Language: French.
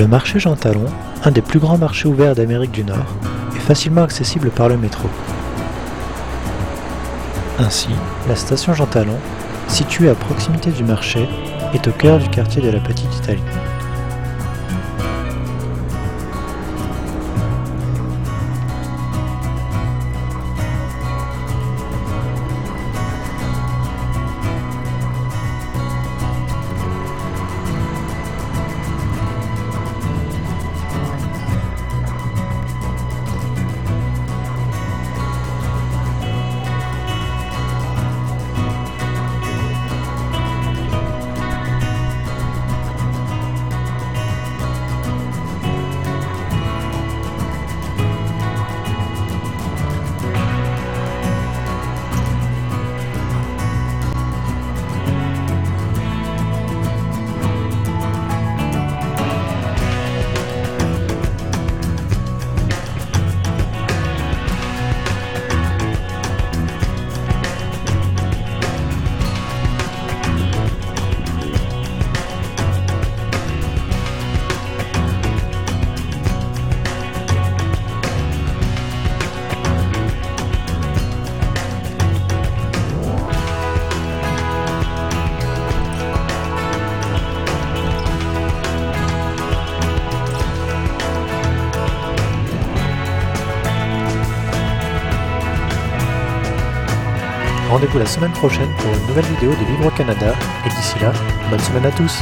Le marché Jean Talon, un des plus grands marchés ouverts d'Amérique du Nord, est facilement accessible par le métro. Ainsi, la station Jean Talon, située à proximité du marché, est au cœur du quartier de la Petite Italie. Rendez-vous la semaine prochaine pour une nouvelle vidéo de Vivre au Canada. Et d'ici là, bonne semaine à tous